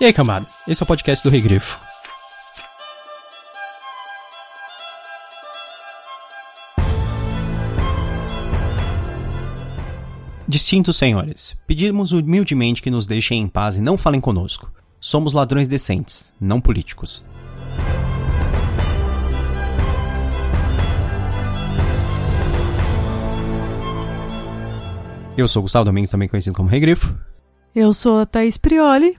E aí, camada? Esse é o podcast do Regrifo. Distintos senhores, pedimos humildemente que nos deixem em paz e não falem conosco. Somos ladrões decentes, não políticos. Eu sou Gustavo Domingues, também conhecido como Regrifo. Eu sou a Thaís Prioli.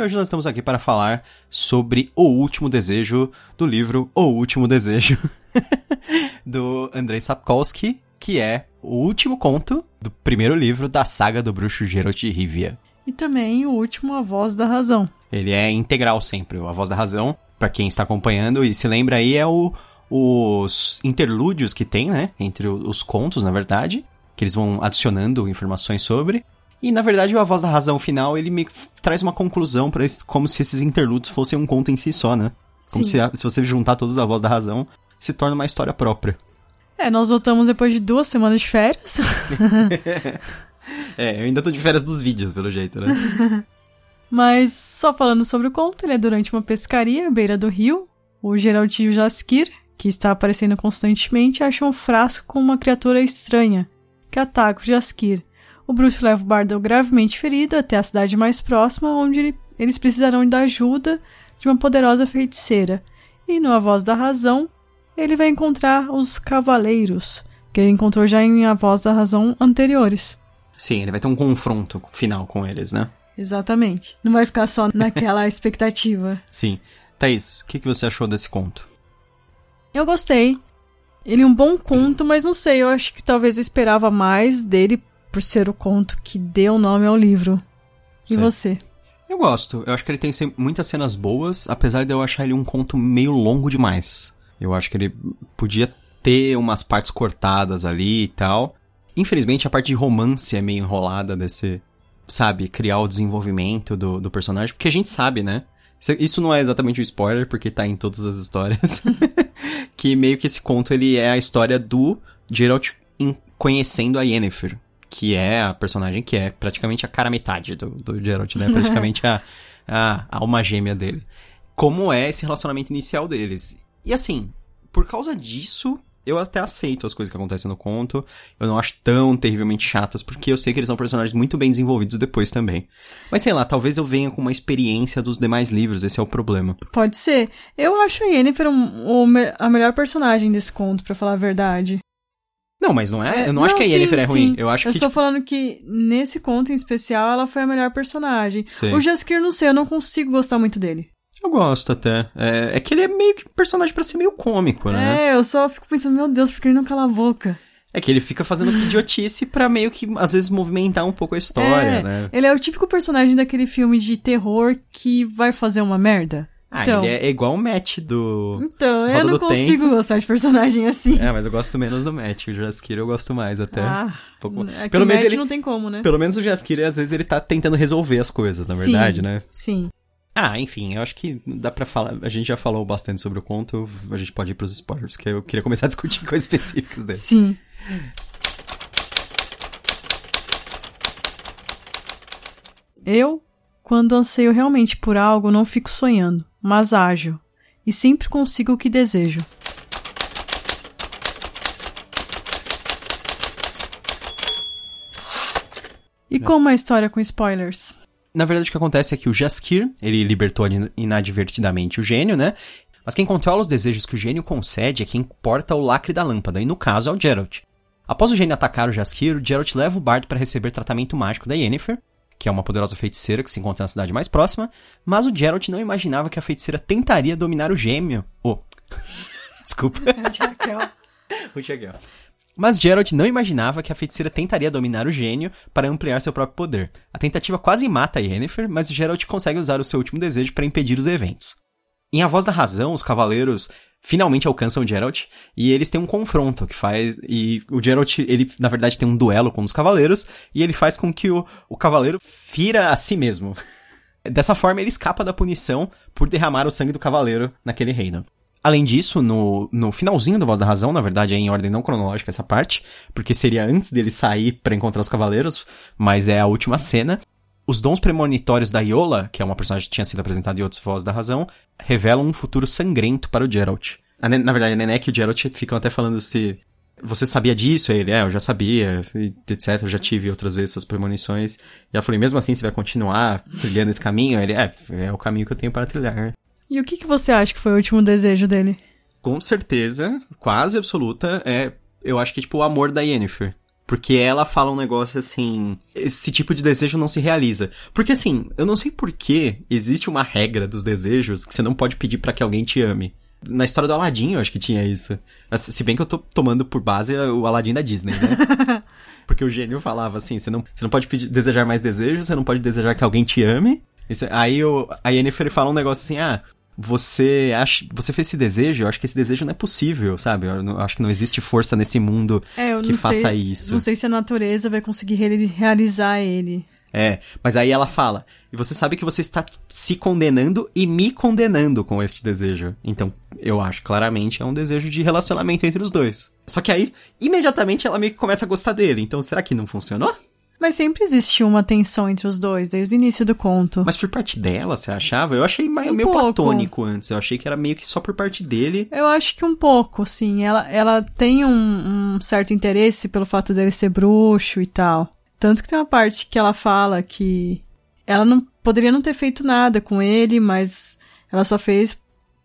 E hoje nós estamos aqui para falar sobre O Último Desejo do livro O Último Desejo do Andrei Sapkowski, que é o último conto do primeiro livro da saga do bruxo Geralt de Rivia. E também o último A Voz da Razão. Ele é integral sempre, A Voz da Razão, para quem está acompanhando e se lembra aí é o, os interlúdios que tem, né, entre os contos, na verdade, que eles vão adicionando informações sobre. E na verdade, a voz da razão final, ele me traz uma conclusão para como se esses interlúdios fossem um conto em si só, né? Como se, se você juntar todos a voz da razão, se torna uma história própria. É, nós voltamos depois de duas semanas de férias. é, eu ainda tô de férias dos vídeos, pelo jeito, né? Mas só falando sobre o conto, ele é durante uma pescaria à beira do rio. O Geraldinho Jaskir, que está aparecendo constantemente, acha um frasco com uma criatura estranha, que ataca o Jaskir. O bruxo leva o bardo gravemente ferido até a cidade mais próxima, onde ele, eles precisarão da ajuda de uma poderosa feiticeira. E no A Voz da Razão, ele vai encontrar os cavaleiros, que ele encontrou já em A Voz da Razão anteriores. Sim, ele vai ter um confronto final com eles, né? Exatamente. Não vai ficar só naquela expectativa. Sim. Thaís, o que, que você achou desse conto? Eu gostei. Ele é um bom conto, mas não sei, eu acho que talvez eu esperava mais dele por ser o conto que deu nome ao livro. E certo. você? Eu gosto. Eu acho que ele tem muitas cenas boas, apesar de eu achar ele um conto meio longo demais. Eu acho que ele podia ter umas partes cortadas ali e tal. Infelizmente, a parte de romance é meio enrolada desse, sabe, criar o desenvolvimento do, do personagem, porque a gente sabe, né? Isso não é exatamente um spoiler, porque tá em todas as histórias. que meio que esse conto, ele é a história do Geralt conhecendo a Yennefer que é a personagem que é praticamente a cara metade do, do Geralt, né? Praticamente a, a, a alma gêmea dele. Como é esse relacionamento inicial deles. E assim, por causa disso, eu até aceito as coisas que acontecem no conto. Eu não acho tão terrivelmente chatas, porque eu sei que eles são personagens muito bem desenvolvidos depois também. Mas sei lá, talvez eu venha com uma experiência dos demais livros, esse é o problema. Pode ser. Eu acho a Yennefer um, um, a melhor personagem desse conto, para falar a verdade. Não, mas não é. é eu não, não acho que a Yennefer sim, é ruim. Sim. Eu acho eu que. estou falando que nesse conto em especial ela foi a melhor personagem. Sim. O Jaskier, não sei, eu não consigo gostar muito dele. Eu gosto até. É, é que ele é meio que personagem para ser meio cômico, né? É, eu só fico pensando, meu Deus, por que ele não cala a boca? É que ele fica fazendo idiotice pra meio que, às vezes, movimentar um pouco a história, é, né? Ele é o típico personagem daquele filme de terror que vai fazer uma merda. Ah, então, ele é igual o Matt do. Então, Roda eu não consigo tempo. gostar de personagem assim. É, mas eu gosto menos do Matt. O Jaskir eu gosto mais até. Ah, um pouco... é pelo menos ele... não tem como, né? Pelo menos o Jaskir, às vezes, ele tá tentando resolver as coisas, na verdade, sim, né? Sim. Ah, enfim, eu acho que dá pra falar. A gente já falou bastante sobre o conto, a gente pode ir pros spoilers, porque eu queria começar a discutir coisas específicas dele. Sim. Eu, quando anseio realmente por algo, não fico sonhando mas ágil, e sempre consigo o que desejo. E é. como é a história com spoilers? Na verdade, o que acontece é que o Jaskir, ele libertou inadvertidamente o gênio, né? Mas quem controla os desejos que o gênio concede é quem porta o lacre da lâmpada, e no caso é o Geralt. Após o gênio atacar o Jaskir, o Geralt leva o bardo para receber tratamento mágico da Yennefer, que é uma poderosa feiticeira que se encontra na cidade mais próxima, mas o Geralt não imaginava que a feiticeira tentaria dominar o gêmeo. Oh. Desculpa. o Jaquel. Mas Geralt não imaginava que a feiticeira tentaria dominar o gênio para ampliar seu próprio poder. A tentativa quase mata a Yennefer, mas Geralt consegue usar o seu último desejo para impedir os eventos. Em A Voz da Razão, os cavaleiros finalmente alcançam o Geralt e eles têm um confronto que faz e o Geralt ele na verdade tem um duelo com os cavaleiros e ele faz com que o, o cavaleiro fira a si mesmo. Dessa forma, ele escapa da punição por derramar o sangue do cavaleiro naquele reino. Além disso, no, no finalzinho do Voz da Razão, na verdade é em ordem não cronológica essa parte, porque seria antes dele sair para encontrar os cavaleiros, mas é a última cena. Os dons premonitórios da Iola, que é uma personagem que tinha sido apresentada em outros Voz da Razão, revelam um futuro sangrento para o Geralt. Na verdade, a Nenek e o Geralt ficam até falando se você sabia disso? Ele, é, eu já sabia, etc. Eu já tive outras vezes essas premonições. E ela falou, mesmo assim você vai continuar trilhando esse caminho? Ele, é, é o caminho que eu tenho para trilhar. E o que, que você acha que foi o último desejo dele? Com certeza, quase absoluta, é, eu acho que tipo o amor da Yennefer. Porque ela fala um negócio assim, esse tipo de desejo não se realiza. Porque assim, eu não sei por que existe uma regra dos desejos que você não pode pedir para que alguém te ame. Na história do Aladdin, eu acho que tinha isso. Se bem que eu tô tomando por base o Aladdin da Disney, né? Porque o gênio falava assim: você não, você não pode pedir, desejar mais desejos, você não pode desejar que alguém te ame. Aí o, a Yennefer fala um negócio assim: ah, você acha, você fez esse desejo, eu acho que esse desejo não é possível, sabe? Eu, não, eu acho que não existe força nesse mundo é, que faça sei, isso. Não sei se a natureza vai conseguir realizar ele. É, mas aí ela fala, e você sabe que você está se condenando e me condenando com este desejo. Então, eu acho claramente é um desejo de relacionamento entre os dois. Só que aí, imediatamente ela meio que começa a gostar dele. Então, será que não funcionou? Mas sempre existiu uma tensão entre os dois, desde o início do conto. Mas por parte dela, você achava? Eu achei meio, um meio platônico antes. Eu achei que era meio que só por parte dele. Eu acho que um pouco, sim. Ela, ela tem um, um certo interesse pelo fato dele ser bruxo e tal. Tanto que tem uma parte que ela fala que ela não poderia não ter feito nada com ele, mas ela só fez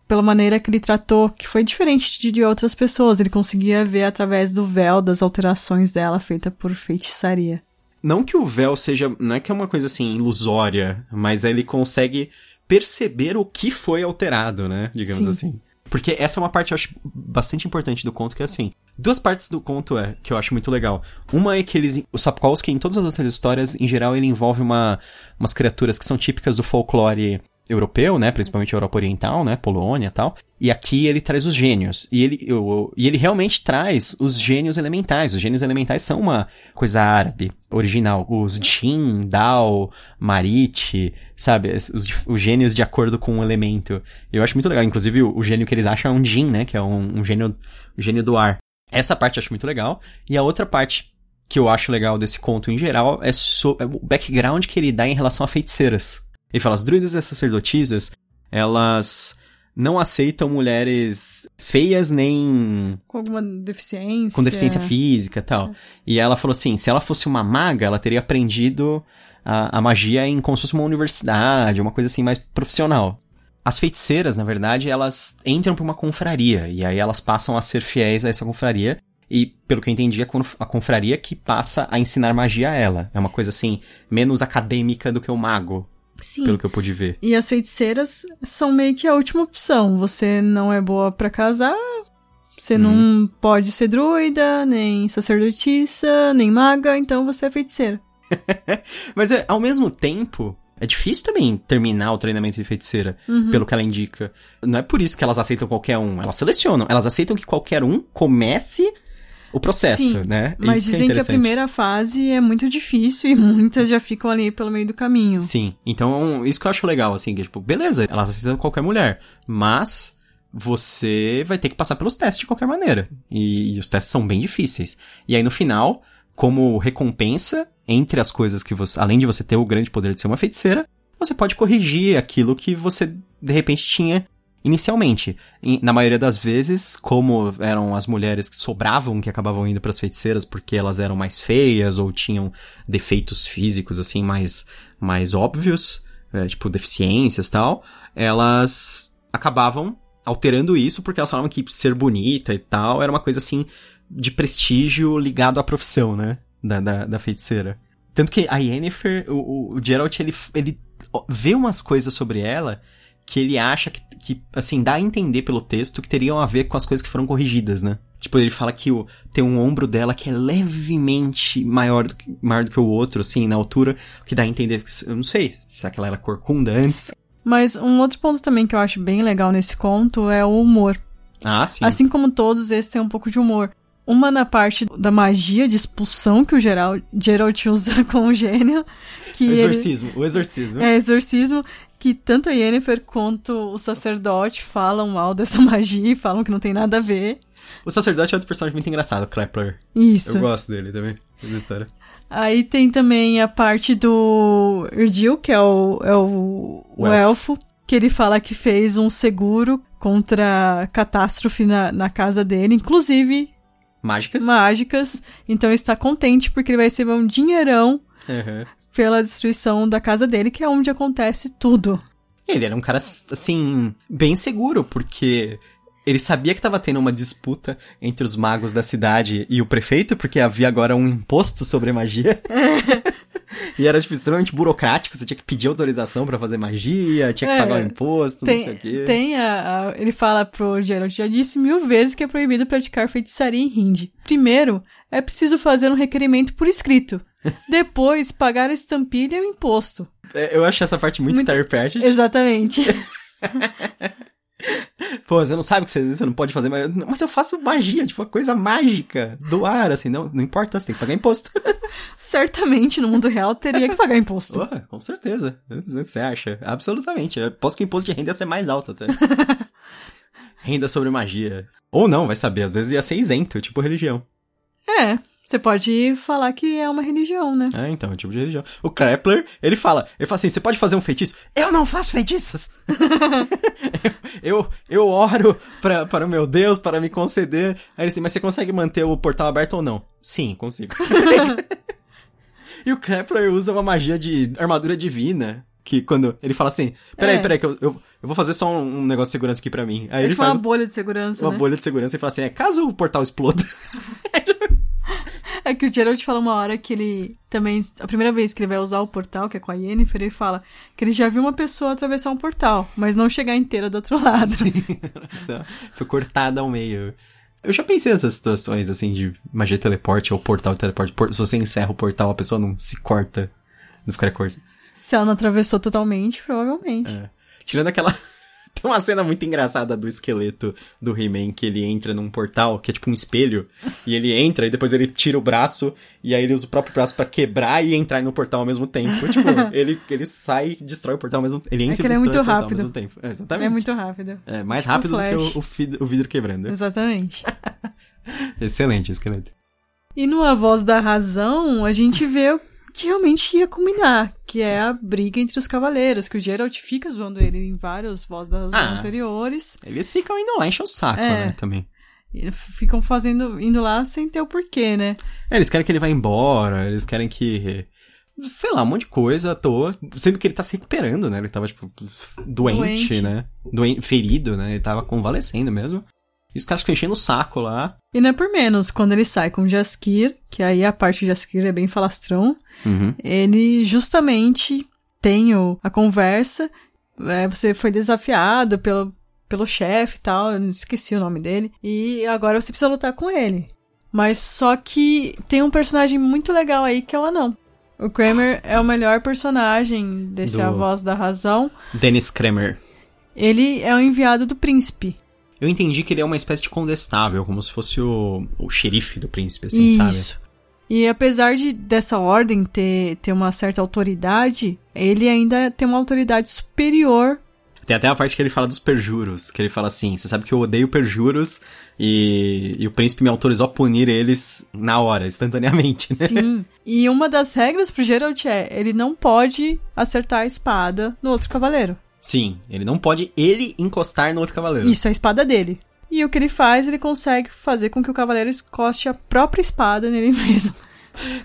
pela maneira que ele tratou, que foi diferente de, de outras pessoas. Ele conseguia ver através do véu das alterações dela feita por feitiçaria. Não que o véu seja. Não é que é uma coisa assim ilusória, mas ele consegue perceber o que foi alterado, né? Digamos Sim. assim. Porque essa é uma parte eu acho bastante importante do conto, que é assim. Duas partes do conto é que eu acho muito legal. Uma é que eles. O Sapkowski, em todas as outras histórias, em geral, ele envolve uma, umas criaturas que são típicas do folclore europeu, né, principalmente Europa Oriental, né, Polônia e tal. E aqui ele traz os gênios. E ele, eu, e ele realmente traz os gênios elementais. Os gênios elementais são uma coisa árabe, original. Os Jin, Dao, Marit, sabe? Os, os gênios de acordo com o elemento. Eu acho muito legal. Inclusive, o, o gênio que eles acham é um Jin, né, que é um, um gênio, um gênio do ar. Essa parte eu acho muito legal. E a outra parte que eu acho legal desse conto em geral é, so, é o background que ele dá em relação a feiticeiras. Ele fala, as druidas e as sacerdotisas, elas não aceitam mulheres feias nem. Com alguma deficiência. Com deficiência física e tal. É. E ela falou assim: se ela fosse uma maga, ela teria aprendido a, a magia em como se fosse uma universidade, uma coisa assim mais profissional. As feiticeiras, na verdade, elas entram para uma confraria. E aí elas passam a ser fiéis a essa confraria. E, pelo que eu entendi, a confraria que passa a ensinar magia a ela. É uma coisa assim, menos acadêmica do que o mago. Sim. Pelo que eu pude ver. E as feiticeiras são meio que a última opção. Você não é boa para casar, você hum. não pode ser druida, nem sacerdotisa, nem maga, então você é feiticeira. Mas é, ao mesmo tempo, é difícil também terminar o treinamento de feiticeira, uhum. pelo que ela indica. Não é por isso que elas aceitam qualquer um. Elas selecionam. Elas aceitam que qualquer um comece o processo, Sim, né? Mas Isso é dizem que, é que, a primeira fase é muito difícil e muitas já ficam ali pelo meio do caminho. Sim. Então, isso que eu acho legal, assim, que, tipo, beleza, elas aceitam qualquer mulher, mas você vai ter que passar pelos testes de qualquer maneira. E, e os testes são bem difíceis. E aí, no final, como recompensa, entre as coisas que você, além de você ter o grande poder de ser uma feiticeira, você pode corrigir aquilo que você de repente tinha inicialmente. na maioria das vezes, como eram as mulheres que sobravam, que acabavam indo para as feiticeiras porque elas eram mais feias ou tinham defeitos físicos assim mais mais óbvios, é, tipo deficiências tal, elas acabavam alterando isso porque elas falavam que ser bonita e tal era uma coisa assim de prestígio ligado à profissão, né? Da, da, da feiticeira. Tanto que a Yennefer, o, o Geralt, ele, ele vê umas coisas sobre ela que ele acha que, que, assim, dá a entender pelo texto que teriam a ver com as coisas que foram corrigidas, né? Tipo, ele fala que o, tem um ombro dela que é levemente maior do que, maior do que o outro, assim, na altura, o que dá a entender, eu não sei, será que ela era corcunda antes? Mas um outro ponto também que eu acho bem legal nesse conto é o humor. Ah, sim. Assim como todos, esse tem um pouco de humor. Uma na parte da magia de expulsão que o Geralt, Geralt usa com o gênio. Que o ele- exorcismo, o exorcismo. é, exorcismo, que tanto a Yennefer quanto o sacerdote falam mal dessa magia e falam que não tem nada a ver. O sacerdote é outro personagem muito engraçado, o Klepler. Isso. Eu gosto dele também, dessa história. Aí tem também a parte do Erdil, que é o, é o, o O elfo. que ele fala que fez um seguro contra catástrofe na, na casa dele, inclusive Mágicas. mágicas. Então ele está contente porque ele vai receber um dinheirão Uhum. Pela destruição da casa dele, que é onde acontece tudo. Ele era um cara, assim, bem seguro, porque ele sabia que tava tendo uma disputa entre os magos da cidade e o prefeito, porque havia agora um imposto sobre magia. e era, tipo, extremamente burocrático, você tinha que pedir autorização pra fazer magia, tinha que É, pagar o imposto, não sei o Tem, quê. tem a, a- Ele fala pro Geralt, já disse mil vezes que é proibido praticar feitiçaria em Hind. Primeiro, é preciso fazer um requerimento por escrito. Depois, pagar a estampilha e o imposto. É, Eu acho essa parte muito, Muito-. Exatamente. Pô, você não sabe que você, você não pode fazer, mas, mas eu faço magia, tipo, uma coisa mágica, do ar, assim, não, não importa, você tem que pagar imposto. Certamente, no mundo real, teria que pagar imposto. Pô, com certeza. Você acha? Absolutamente. Eu posso que o imposto de renda ia ser mais alto até. renda sobre magia. Ou não, vai saber. Às vezes ia ser isento, tipo religião. É, você pode falar que é uma religião, né? É, então, tipo de religião. O Krepler, ele fala, ele fala assim, você pode fazer um feitiço? Eu não faço feitiços! eu, eu, eu oro pra, para o meu Deus, para me conceder. Aí ele assim, mas você consegue manter o portal aberto ou não? Sim, consigo. e o Krepler usa uma magia de armadura divina. Que quando ele fala assim, peraí, É. peraí, que eu, eu, eu vou fazer só um, um negócio de segurança aqui pra mim. Aí É ele tipo faz uma bolha de segurança, uma né? bolha de segurança e fala assim, é, caso o portal exploda, É que o Geralt fala uma hora que ele também, a primeira vez que ele vai usar o portal, que é com a Yennefer, ele fala que ele já viu uma pessoa atravessar um portal, mas não chegar inteira do outro lado. Nossa, Foi cortada ao meio. Eu já pensei nessas situações, assim, de magia teleporte ou portal teleporte. Por- se você encerra o portal, a pessoa não se corta. Não ficaria corta. Se ela não atravessou totalmente, provavelmente. É. Tirando aquela... Tem uma cena muito engraçada do esqueleto do He-Man, que ele entra num portal, que é tipo um espelho, e ele entra, e depois ele tira o braço, e aí ele usa o próprio braço pra quebrar e entrar no portal ao mesmo tempo. Tipo, ele, ele sai e destrói o portal ao mesmo tempo. Ele entra É que e ele é destrói muito o portal rápido. ao mesmo tempo. É, exatamente. É muito rápido. É, mais Tipo rápido do que o, o, vid- o vidro quebrando. Exatamente. Excelente, esqueleto. E no A Voz da Razão, a gente vê que realmente ia culminar, que é a briga entre os cavaleiros, que o Geralt fica zoando ele em vários Voz da Razão Ah. anteriores. Eles ficam indo lá encher o saco, É. né, também. Ficam fazendo, indo lá sem ter o porquê, né? É, eles querem que ele vá embora, eles querem que... Sei lá, um monte de coisa à toa. Sendo que ele tá se recuperando, né? Ele tava, tipo, doente, Doente. né? Doen ferido, né? Ele tava convalescendo mesmo. E os caras ficam enchendo o saco lá. E não é por menos, quando ele sai com o Jaskir, que aí a parte de Jaskir é bem falastrão, Uhum. ele justamente tem o- a conversa, é, você foi desafiado pelo, pelo chefe e tal, eu esqueci o nome dele, e agora você precisa lutar com ele. Mas só que tem um personagem muito legal aí que é o anão. O Kramer é o melhor personagem desse Do- A Voz da Razão. Dennis Kramer. Ele é o enviado do príncipe. Eu entendi que ele é uma espécie de condestável, como se fosse o, o xerife do príncipe, assim, sabe? Isso. E apesar de dessa ordem ter, ter uma certa autoridade, ele ainda tem uma autoridade superior. Tem até a parte que ele fala dos perjuros, que ele fala assim, você sabe que eu odeio perjuros e, e o príncipe me autorizou a punir eles na hora, instantaneamente, né? Sim. e uma das regras pro Geralt é, ele não pode acertar a espada no outro cavaleiro. Sim, ele não pode ele encostar no outro cavaleiro. Isso é a espada dele. E o que ele faz, ele consegue fazer com que o cavaleiro encoste a própria espada nele mesmo.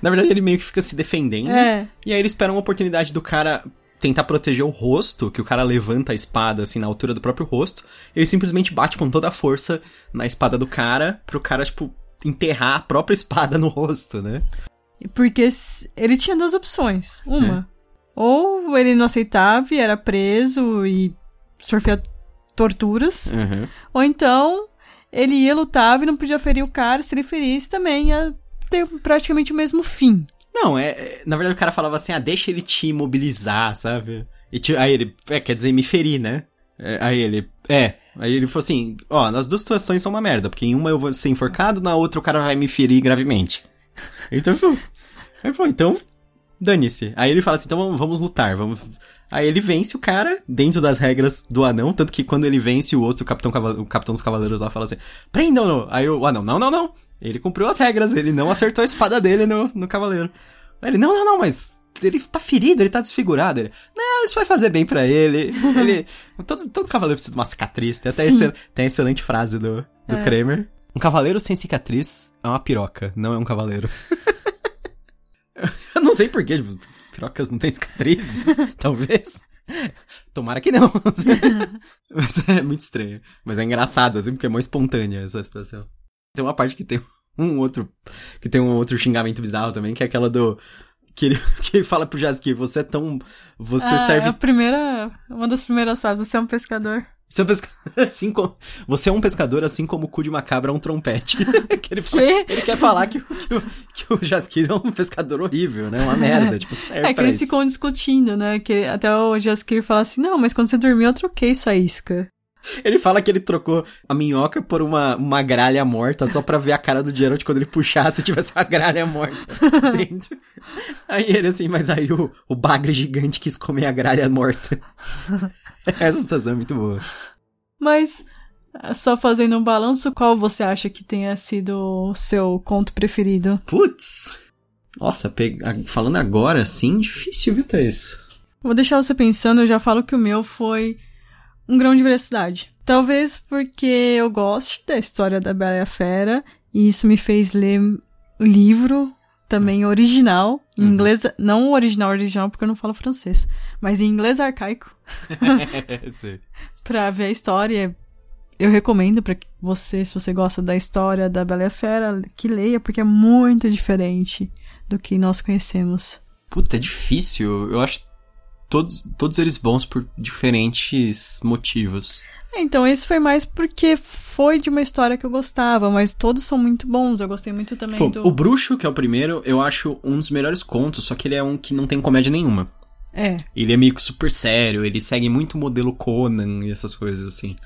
Na verdade, ele meio que fica se defendendo. É. E aí ele espera uma oportunidade do cara tentar proteger o rosto, que o cara levanta a espada assim na altura do próprio rosto. Ele simplesmente bate com toda a força na espada do cara, pro cara, tipo, enterrar a própria espada no rosto, né? Porque ele tinha duas opções. Uma, ou ele não aceitava e era preso e sofria torturas. Uhum. Ou então, ele ia, lutava e não podia ferir o cara. Se ele ferisse, também ia ter praticamente o mesmo fim. Não, é, é- Na verdade, o cara falava assim, ah, deixa ele te imobilizar, sabe? E ti- aí ele, é, quer dizer, me ferir, né? É, aí ele, é, Aí ele falou assim, ó, nas duas situações são uma merda, porque em uma eu vou ser enforcado, na outra o cara vai me ferir gravemente. Então, ele falou, ele falou então, dane-se. Aí ele fala assim, então vamos, vamos lutar, vamos... Aí ele vence o cara dentro das regras do anão, tanto que quando ele vence o outro, o capitão, o capitão dos cavaleiros lá fala assim, prendam-no! Aí o anão, não, não, não. Ele cumpriu as regras, ele não acertou a espada dele no, no cavaleiro. Aí ele, não, não, não, mas ele tá ferido, ele tá desfigurado. Ele, não, isso vai fazer bem para ele. ele todo, todo cavaleiro precisa de uma cicatriz. Tem até tem a excelente frase do, do é. Kramer. Um cavaleiro sem cicatriz é uma piroca, não é um cavaleiro. Não sei porquê, tipo, pirocas não têm cicatrizes, talvez. Tomara que não. Mas é muito estranho. Mas é engraçado, assim, porque é mais espontânea essa situação. Tem uma parte que tem um outro. Que tem um outro xingamento bizarro também, que é aquela do. Que ele, que ele fala pro Jaskier, você é tão. Você ah, serve. É a primeira. Uma das primeiras frases, você é um pescador. Você é um pescador assim como. Você é um pescador assim como o cu de uma cabra é um trompete. que ele, fala, ele quer falar que, que, o, que o Jaskir é um pescador horrível, né? Uma merda. Tipo, serve é que eles ficam discutindo, né? Que até o Jaskir fala assim: não, mas quando você dormiu, eu troquei sua isca. Ele fala que ele trocou a minhoca por uma, uma gralha morta só pra ver a cara do Geralt quando ele puxasse tivesse uma gralha morta dentro. Aí ele assim, mas aí o, o bagre gigante quis comer a gralha morta. Essa situação é muito boa. Mas, só fazendo um balanço, qual você acha que tenha sido o seu conto preferido? Putz! Nossa, falando agora, sim, difícil, viu, Thaís? Vou deixar você pensando, eu já falo que o meu foi um grão de velocidade. Talvez porque eu goste da história da Bela e a Fera, e isso me fez ler o livro também original, em uhum. inglês, não original original porque eu não falo francês, mas em inglês arcaico. pra ver a história. Eu recomendo para você, se você gosta da história da Bela e a Fera, que leia, porque é muito diferente do que nós conhecemos. Puta, é difícil. Eu acho todos, todos eles bons por diferentes motivos. É, então, esse foi mais porque foi de uma história que eu gostava, mas todos são muito bons. Eu gostei muito também do. O Bruxo, que é o primeiro, eu acho um dos melhores contos, só que ele é um que não tem comédia nenhuma. É. Ele é meio que super sério, ele segue muito o modelo Conan e essas coisas assim.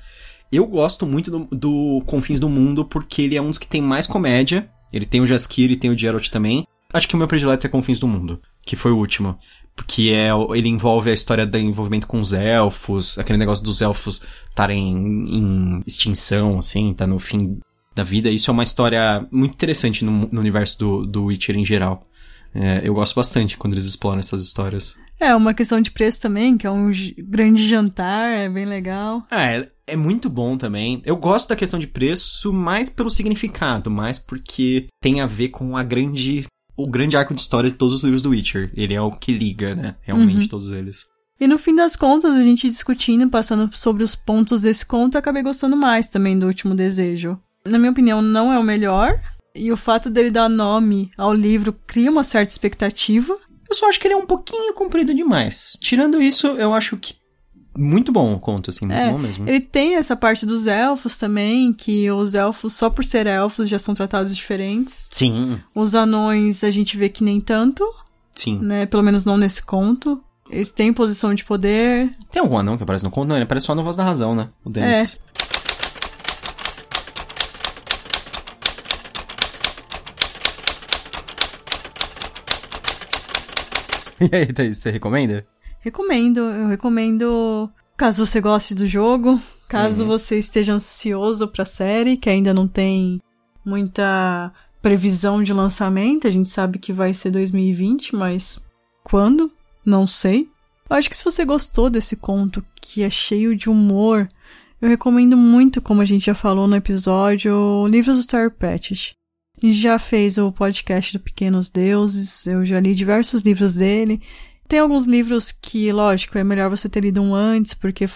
Eu gosto muito do, do Confins do Mundo porque ele é um dos que tem mais comédia. Ele tem o Jaskir e tem o Geralt também. Acho que o meu predileto é Confins do Mundo, que foi o último porque é, ele envolve a história do envolvimento com os elfos, aquele negócio dos elfos estarem em, em, extinção, assim, tá no fim da vida. Isso é uma história muito interessante no, no universo do, do Witcher em geral. É, eu gosto bastante quando eles exploram essas histórias. É, uma questão de preço também, que é um grande jantar, é bem legal. É, é muito bom também. Eu gosto da questão de preço mais pelo significado, mais porque tem a ver com a grande o grande arco de história de todos os livros do Witcher. Ele é o que liga, né? Realmente uhum. todos eles. E no fim das contas, a gente discutindo, passando sobre os pontos desse conto, acabei gostando mais também do Último Desejo. Na minha opinião, não é o melhor. E o fato dele dar nome ao livro cria uma certa expectativa. Eu só acho que ele é um pouquinho comprido demais. Tirando isso, eu acho que muito bom o conto, assim, muito é, bom mesmo. Ele tem essa parte dos elfos também, que os elfos, só por ser elfos, já são tratados diferentes. Sim. Os anões a gente vê que nem tanto. Sim. Né? Pelo menos não nesse conto. Eles têm posição de poder. Tem algum anão que aparece no conto? Não, ele aparece só na Voz da Razão, né? O Dennis. É. E aí, Thaís, você recomenda? Recomendo. Eu recomendo, caso você goste do jogo, caso uhum. você esteja ansioso pra série, que ainda não tem muita previsão de lançamento. A gente sabe que vai ser 2020, mas quando? Não sei. Eu acho que se você gostou desse conto, que é cheio de humor, eu recomendo muito, como a gente já falou no episódio, Livros do Star Pratchett. A gente já fez o podcast do Pequenos Deuses, eu já li diversos livros dele, tem alguns livros que, lógico, é melhor você ter lido um antes, porque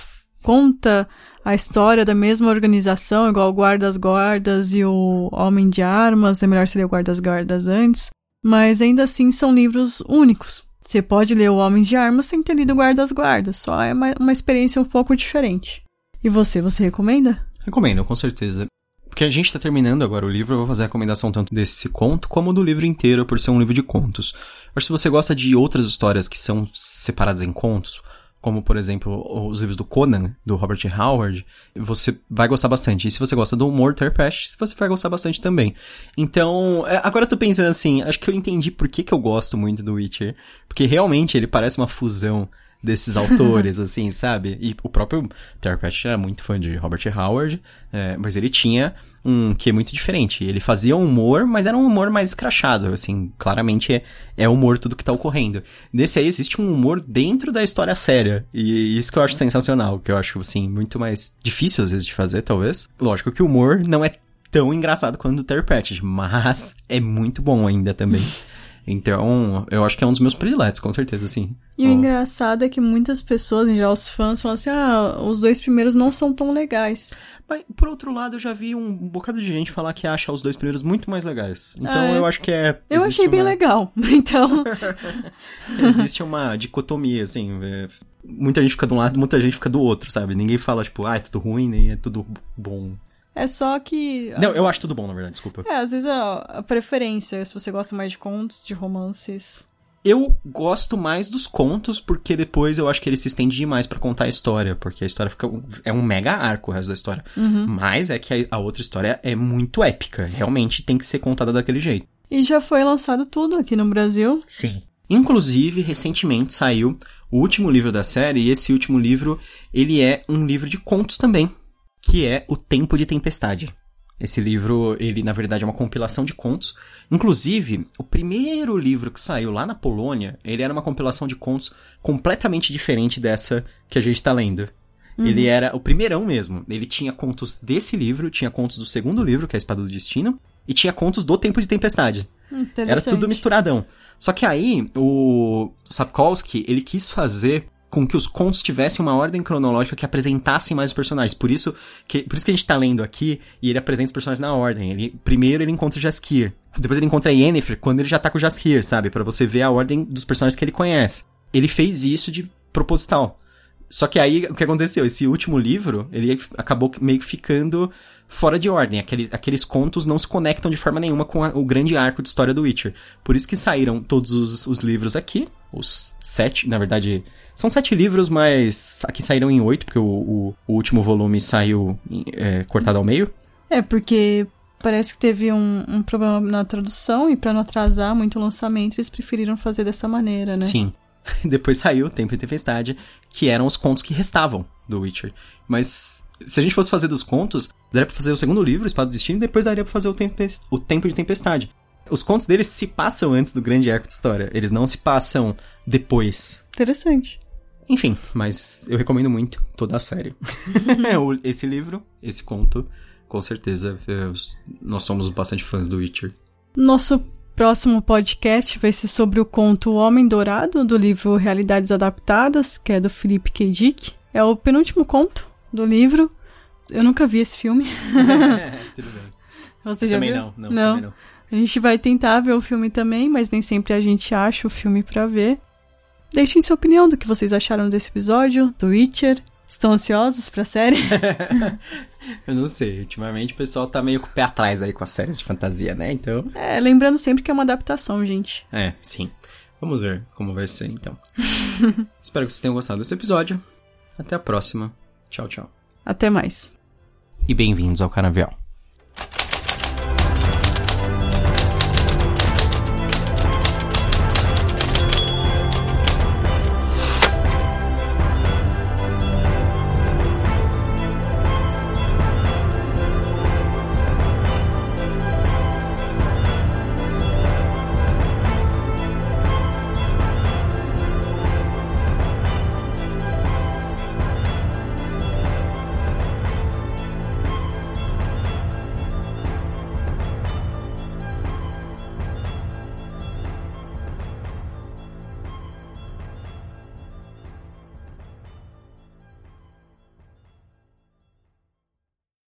conta a história da mesma organização, igual o Guardas Guardas e o Homem de Armas, é melhor você ler o Guardas Guardas antes, mas ainda assim são livros únicos. Você pode ler o Homem de Armas sem ter lido Guardas Guardas, só é uma, uma experiência um pouco diferente. E você, você recomenda? Recomendo, com certeza. Porque a gente está terminando agora o livro, eu vou fazer a recomendação tanto desse conto como do livro inteiro, por ser um livro de contos. Mas se você gosta de outras histórias que são separadas em contos, como por exemplo os livros do Conan, do Robert Howard, você vai gostar bastante. E se você gosta do humor Terpesh, você vai gostar bastante também. Então, é, agora eu tô pensando assim, acho que eu entendi por que, que eu gosto muito do Witcher. Porque realmente ele parece uma fusão desses autores, assim, sabe? E o próprio Terry Pratchett era muito fã de Robert Howard, é, mas ele tinha um que é muito diferente. Ele fazia humor, mas era um humor mais escrachado, assim, claramente é, é humor tudo que tá ocorrendo. Nesse aí existe um humor dentro da história séria, e isso que eu acho sensacional, que eu acho, assim, muito mais difícil às vezes de fazer, talvez. Lógico que o humor não é tão engraçado quanto o Terry Pratchett, mas é muito bom ainda também. Então, eu acho que é um dos meus prediletos, com certeza, sim. E o engraçado é que muitas pessoas, já os fãs, falam assim: ah, os dois primeiros não são tão legais. Mas, por outro lado, eu já vi um bocado de gente falar que acha os dois primeiros muito mais legais. Então, é. eu acho que é. Eu achei bem legal. Então. existe uma dicotomia, assim. É... Muita gente fica de um lado, muita gente fica do outro, sabe? Ninguém fala, tipo, ah, é tudo ruim, nem é tudo bom. É só que. Não, eu acho tudo bom, na verdade, desculpa. É, às vezes a, a preferência, se você gosta mais de contos, de romances. Eu gosto mais dos contos, porque depois eu acho que ele se estende demais para contar a história, porque a história fica. É um mega arco o resto da história. Uhum. Mas é que a, a, outra história é muito épica. Realmente tem que ser contada daquele jeito. E já foi lançado tudo aqui no Brasil. Sim. Inclusive, recentemente saiu o último livro da série, e esse último livro, ele é um livro de contos também que é O Tempo de Tempestade. Esse livro, ele na verdade é uma compilação de contos. Inclusive, o primeiro livro que saiu lá na Polônia, ele era uma compilação de contos completamente diferente dessa que a gente está lendo. Uhum. Ele era o primeirão mesmo. Ele tinha contos desse livro, tinha contos do segundo livro, que é a Espada do Destino, e tinha contos do Tempo de Tempestade. Era tudo misturadão. Só que aí, o Sapkowski, ele quis fazer com que os contos tivessem uma ordem cronológica que apresentassem mais os personagens. Por isso que, por isso que a gente tá lendo aqui e ele apresenta os personagens na ordem. Ele, primeiro ele encontra o Jaskier, depois ele encontra a Yennefer quando ele já tá com o Jaskier, sabe? para você ver a ordem dos personagens que ele conhece. Ele fez isso de proposital. Só que aí, o que aconteceu? Esse último livro, ele acabou meio que ficando fora de ordem. Aquele, aqueles contos não se conectam de forma nenhuma com a, o grande arco de história do Witcher. Por isso que saíram todos os, os livros aqui. Os sete, na verdade, são sete livros, mas aqui saíram em oito, porque o, o, o último volume saiu é, cortado ao meio. É, porque parece que teve um, um problema na tradução e para não atrasar muito o lançamento, eles preferiram fazer dessa maneira, né? Sim. Depois saiu Tempo e Tempestade, que eram os contos que restavam do Witcher. Mas se a gente fosse fazer dos contos, daria pra fazer o segundo livro, Espada do Destino, e depois daria pra fazer o, Tempest... o Tempo de Tempestade. Os contos deles se passam antes do grande arco de história. Eles não se passam depois. Interessante. Enfim, mas eu recomendo muito toda a série. esse livro, esse conto, com certeza, nós somos bastante fãs do Witcher. Nosso próximo podcast vai ser sobre o conto O Homem Dourado, do livro Realidades Adaptadas, que é do Philip K. Dick. É o penúltimo conto do livro. Eu nunca vi esse filme. Tudo bem. Você já também viu? Não, não, não. Também não. A gente vai tentar ver o filme também, mas nem sempre a gente acha o filme para ver. Deixem sua opinião do que vocês acharam desse episódio, do Witcher. Estão ansiosos pra série? Eu não sei. Ultimamente o pessoal tá meio com o pé atrás aí com as séries de fantasia, né? Então. É, lembrando sempre que é uma adaptação, gente. É, sim. Vamos ver como vai ser então. Espero que vocês tenham gostado desse episódio. Até a próxima. Tchau, tchau. Até mais. E bem-vindos ao Canavial.